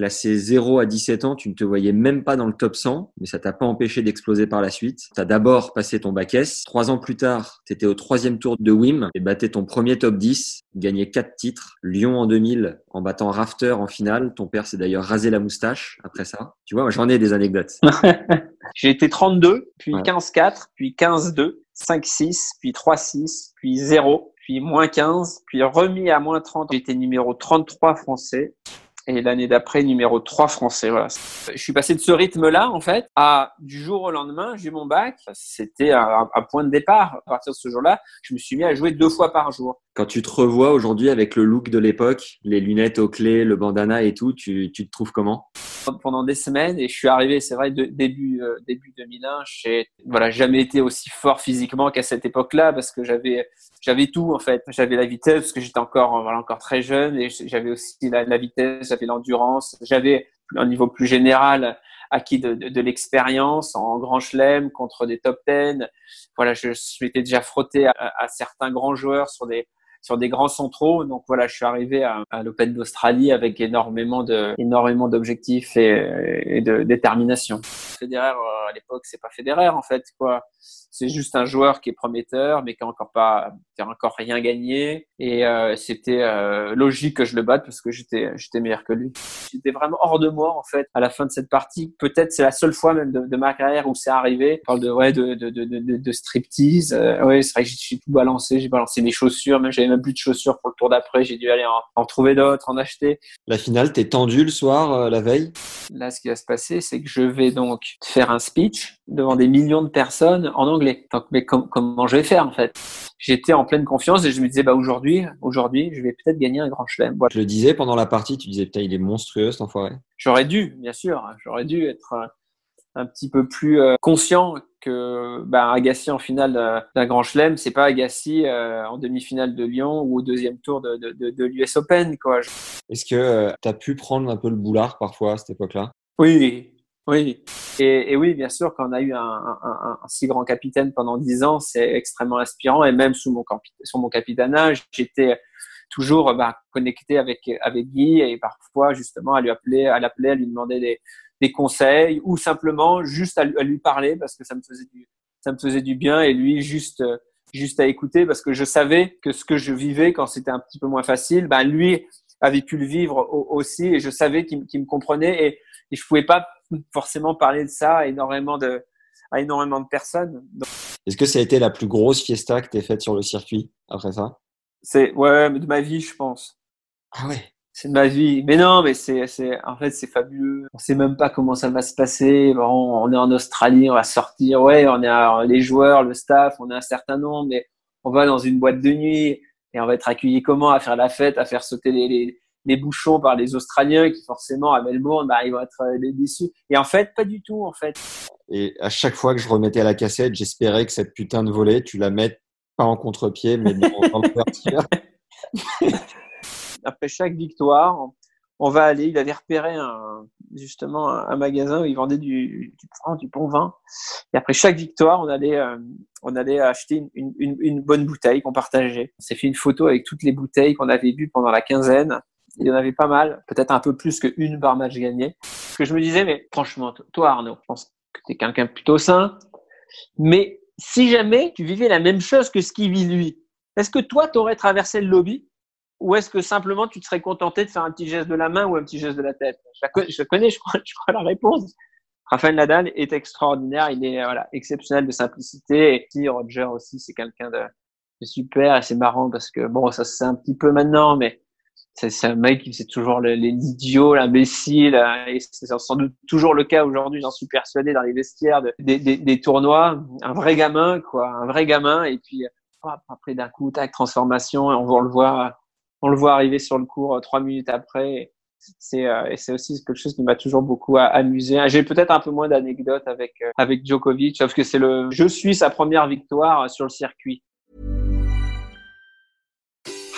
Classé 0 à 17 ans, tu ne te voyais même pas dans le top 100, mais ça t'a pas empêché d'exploser par la suite. Tu as d'abord passé ton bac S. Trois ans plus tard, tu étais au troisième tour de WIM et battais ton premier top 10, gagné quatre titres. Lyon en 2000 en battant Rafter en finale. Ton père s'est d'ailleurs rasé la moustache après ça. Tu vois, j'en ai des anecdotes. J'ai été 32, puis Ouais. 15-4, puis 15-2, 5-6, puis 3-6, puis 0, puis moins 15, puis remis à moins 30. J'étais numéro 33 français. Et l'année d'après, numéro 3 français. Voilà. Je suis passé de ce rythme-là, en fait, à du jour au lendemain, j'ai mon bac. C'était un, point de départ. À partir de ce jour-là, je me suis mis à jouer deux fois par jour. Quand tu te revois aujourd'hui avec le look de l'époque, les lunettes aux clés, le bandana et tout, tu te trouves comment? Pendant des semaines et je suis arrivé, c'est vrai, début euh, début 2001. J'ai voilà jamais été aussi fort physiquement qu'à cette époque-là parce que j'avais j'avais tout en fait. J'avais la vitesse parce que j'étais encore voilà encore très jeune et j'avais aussi la, la vitesse, j'avais l'endurance, j'avais un niveau plus général acquis de, de, de l'expérience en grand chelem contre des top 10. Voilà, je, je m'étais déjà frotté à, à certains grands joueurs sur des sur des grands centraux. Donc voilà, je suis arrivé à, l'Open d'Australie avec énormément de, énormément d'objectifs et, de détermination. Euh, à l'époque, c'est pas Federer en fait quoi. C'est juste un joueur qui est prometteur, mais qui a encore pas, qui a encore rien gagné. Et euh, c'était euh, logique que je le batte parce que j'étais, j'étais meilleur que lui. J'étais vraiment hors de moi en fait à la fin de cette partie. Peut-être c'est la seule fois même de, de ma carrière où c'est arrivé. On parle de ouais de de de de, de striptease. Euh, ouais, c'est vrai que j'ai tout balancé. J'ai balancé mes chaussures. Même j'avais même plus de chaussures pour le tour d'après. J'ai dû aller en, en trouver d'autres, en acheter. La finale, t'es tendu le soir, euh, la veille? Là, ce qui va se passer, c'est que je vais donc faire un speech devant des millions de personnes en anglais. Donc, mais com comment je vais faire en fait? J'étais en pleine confiance et je me disais bah aujourd'hui, aujourd'hui, je vais peut-être gagner un grand chelem. Voilà. Je le disais pendant la partie, tu disais putain, il est monstrueux cet enfoiré. J'aurais dû, bien sûr, j'aurais dû être un, un, petit peu plus euh, conscient que bah, Agassi en finale d'un grand chelem, c'est pas Agassi euh, en demi-finale de Lyon ou au deuxième tour de, de, de, de l'US Open quoi. Est-ce que euh, tu as pu prendre un peu le boulard parfois à cette époque-là? Oui, oui. Et, et, oui, bien sûr, quand on a eu un, un, un, un si grand capitaine pendant dix ans, c'est extrêmement inspirant. Et même sous mon, sous mon capitanat, j'étais toujours bah, connecté avec, avec Guy et parfois justement à lui appeler, à l'appeler, à lui demander des, des conseils ou simplement juste à, à, lui parler parce que ça me faisait du, ça me faisait du bien et lui juste, juste à écouter parce que je savais que ce que je vivais quand c'était un petit peu moins facile, bah, lui avait pu le vivre aussi et je savais qu'il qu me comprenait et, et je pouvais pas forcément parler de ça à énormément de, à énormément de personnes. Est-ce que ça a été la plus grosse fiesta que tu faite sur le circuit après ça? C'est ouais, de ma vie, je pense. Ah ouais? C'est de ma vie. Mais non, mais c'est, c'est, en fait, c'est fabuleux. On sait même pas comment ça va se passer. Bon, on est en Australie, on va sortir. Ouais, on a les joueurs, le staff, on a un certain nombre, mais on va dans une boîte de nuit et on va être accueilli comment? À faire la fête, à faire sauter les, les les bouchons par les Australiens qui forcément à Melbourne bah, ils vont être euh, déçus. Et en fait, pas du tout en fait. Et à chaque fois que je remettais à la cassette, j'espérais que cette putain de volée, tu la mettes pas en contre-pied, mais dans, l'ouverture. Après chaque victoire, on va aller. Il avait repéré un, justement un, magasin où il vendait du, du, du bon vin. Et après chaque victoire, on allait, euh, on allait acheter une, une, une bonne bouteille qu'on partageait. On s'est fait une photo avec toutes les bouteilles qu'on avait bu pendant la quinzaine il y en avait pas mal, peut-être un peu plus qu'une par match gagné. Parce que je me disais, mais franchement, toi Arnaud, je pense que tu es quelqu'un plutôt sain, mais si jamais tu vivais la même chose que ce qu'il vit lui, est-ce que toi, tu aurais traversé le lobby? Ou est-ce que simplement tu te serais contenté de faire un petit geste de la main ou un petit geste de la tête? Je, connais, je crois, la réponse. Raphaël Nadal est extraordinaire, il est voilà, exceptionnel de simplicité. Et puis Roger aussi, c'est quelqu'un de, de super et c'est marrant parce que bon, ça c'est un petit peu maintenant, mais c'est un mec qui c'est toujours l'idiot, l'imbécile, et c'est sans doute toujours le cas aujourd'hui, j'en suis persuadé dans les vestiaires de, des, des, des, tournois, un vrai gamin, quoi, un vrai gamin, et puis après d'un coup, tac, transformation, on va le voir on le voit arriver sur le cours trois minutes après. C'est et c'est aussi quelque chose qui m'a toujours beaucoup amusé. J'ai peut-être un peu moins d'anecdotes avec avec Djokovic parce que c'est le je suis sa première victoire sur le circuit.